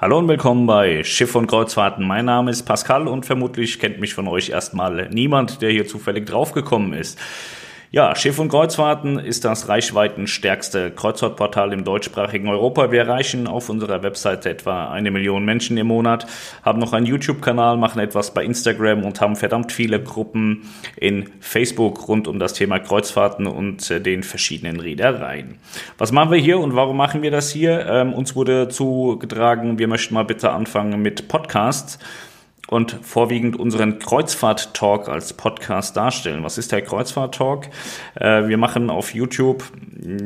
Hallo und willkommen bei Schiff und Kreuzfahrten. Mein Name ist Pascal und vermutlich kennt mich von euch erstmal niemand, der hier zufällig draufgekommen ist. Ja, Schiff und Kreuzfahrten ist das reichweitenstärkste Kreuzfahrtportal im deutschsprachigen Europa. Wir erreichen auf unserer Webseite etwa eine Million Menschen im Monat, haben noch einen YouTube-Kanal, machen etwas bei Instagram und haben verdammt viele Gruppen in Facebook rund um das Thema Kreuzfahrten und äh, den verschiedenen Reedereien. Was machen wir hier und warum machen wir das hier? Ähm, uns wurde zugetragen, wir möchten mal bitte anfangen mit Podcasts und vorwiegend unseren Kreuzfahrt-Talk als Podcast darstellen. Was ist der Kreuzfahrt-Talk? Äh, wir machen auf YouTube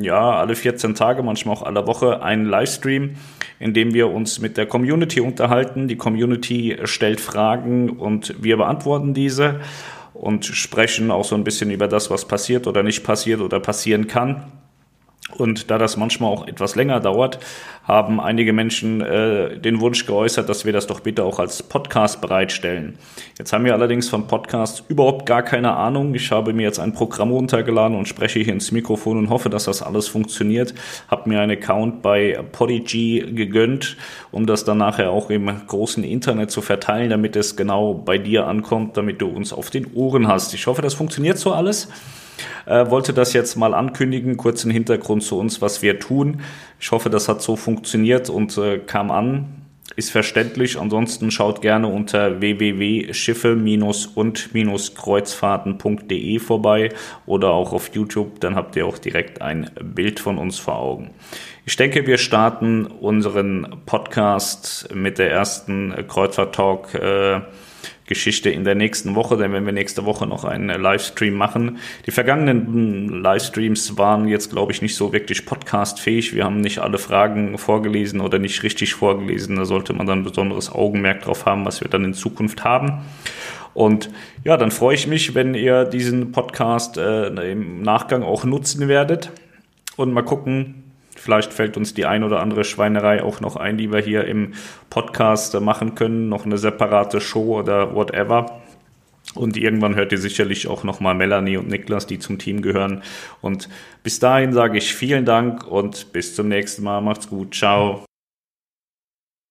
ja alle 14 Tage, manchmal auch alle Woche einen Livestream, in dem wir uns mit der Community unterhalten. Die Community stellt Fragen und wir beantworten diese und sprechen auch so ein bisschen über das, was passiert oder nicht passiert oder passieren kann. Und da das manchmal auch etwas länger dauert, haben einige Menschen äh, den Wunsch geäußert, dass wir das doch bitte auch als Podcast bereitstellen. Jetzt haben wir allerdings vom Podcast überhaupt gar keine Ahnung. Ich habe mir jetzt ein Programm runtergeladen und spreche hier ins Mikrofon und hoffe, dass das alles funktioniert. Habe mir einen Account bei Podigy gegönnt, um das dann nachher auch im großen Internet zu verteilen, damit es genau bei dir ankommt, damit du uns auf den Ohren hast. Ich hoffe, das funktioniert so alles. Äh, wollte das jetzt mal ankündigen, kurzen Hintergrund zu uns, was wir tun. Ich hoffe, das hat so funktioniert und äh, kam an. Ist verständlich. Ansonsten schaut gerne unter www.schiffe- und-kreuzfahrten.de vorbei oder auch auf YouTube. Dann habt ihr auch direkt ein Bild von uns vor Augen. Ich denke, wir starten unseren Podcast mit der ersten Kreuzfahrt-Talk. Geschichte in der nächsten Woche, denn wenn wir nächste Woche noch einen Livestream machen. Die vergangenen Livestreams waren jetzt, glaube ich, nicht so wirklich podcastfähig. Wir haben nicht alle Fragen vorgelesen oder nicht richtig vorgelesen. Da sollte man dann besonderes Augenmerk drauf haben, was wir dann in Zukunft haben. Und ja, dann freue ich mich, wenn ihr diesen Podcast äh, im Nachgang auch nutzen werdet und mal gucken, Vielleicht fällt uns die ein oder andere Schweinerei auch noch ein, die wir hier im Podcast machen können. Noch eine separate Show oder whatever. Und irgendwann hört ihr sicherlich auch nochmal Melanie und Niklas, die zum Team gehören. Und bis dahin sage ich vielen Dank und bis zum nächsten Mal. Macht's gut. Ciao.